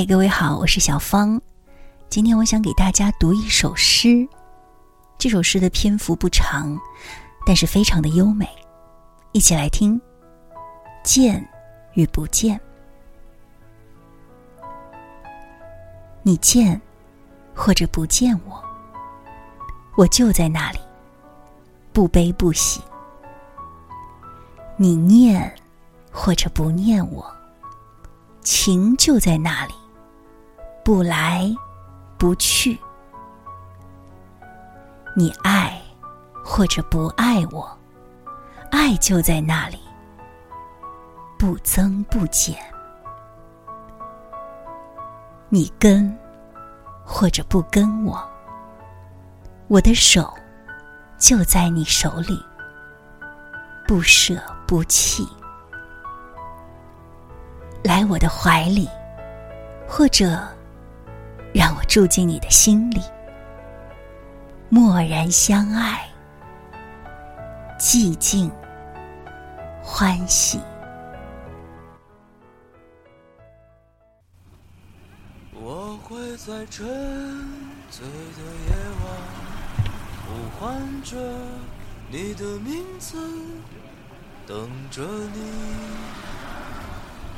嗨，各位好，我是小芳。今天我想给大家读一首诗。这首诗的篇幅不长，但是非常的优美。一起来听。见与不见，你见或者不见我，我就在那里，不悲不喜。你念或者不念我，情就在那里。不来，不去。你爱，或者不爱我，爱就在那里，不增不减。你跟，或者不跟我，我的手就在你手里，不舍不弃。来我的怀里，或者。让我住进你的心里，默然相爱，寂静欢喜。我会在沉醉的夜晚呼唤着你的名字，等着你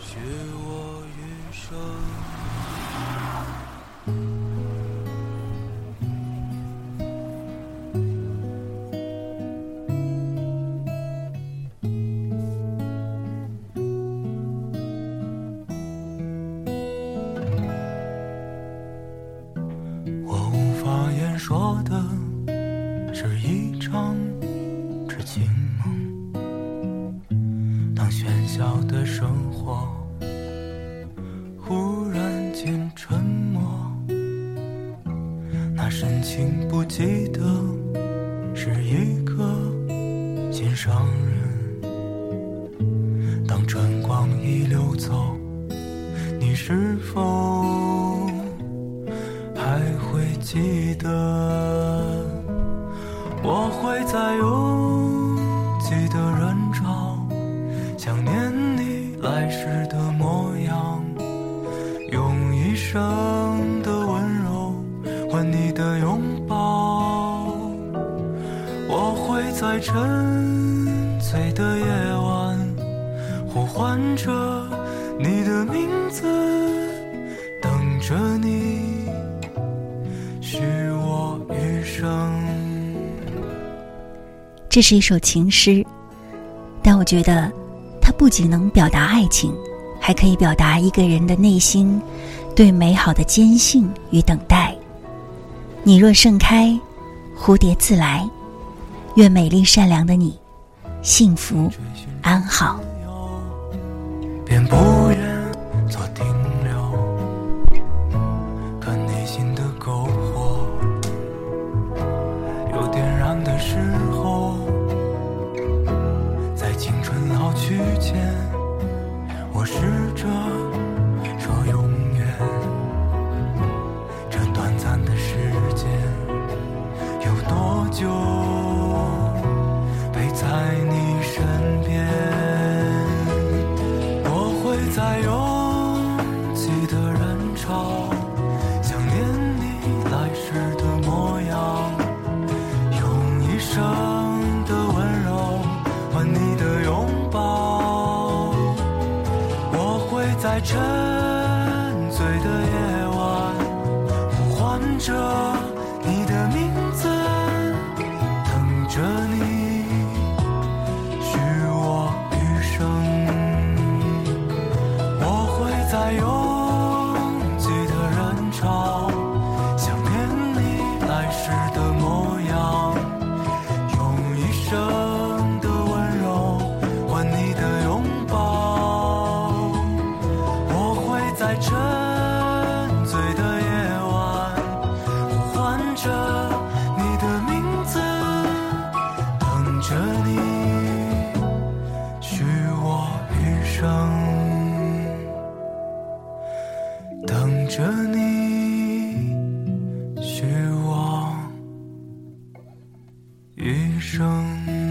许我余生。清梦。当喧嚣的生活忽然间沉默那深情不记得是一个心上人。当春光已流走你是否还会记得？我会在有的人潮，想念你来时的模样，用一生的温柔换你。的拥抱，我会在沉醉的夜晚呼唤着你的名字，等着你许我余生。这是一首情诗，我觉得它不仅能表达爱情，还可以表达一个人的内心对美好的坚信与等待。你若盛开，蝴蝶自来。愿美丽善良的你，幸福安好。便不愿做停留，可内心的沟壑在沉醉的夜晚呼唤着着你的名字等着你许我余生等着你许我余生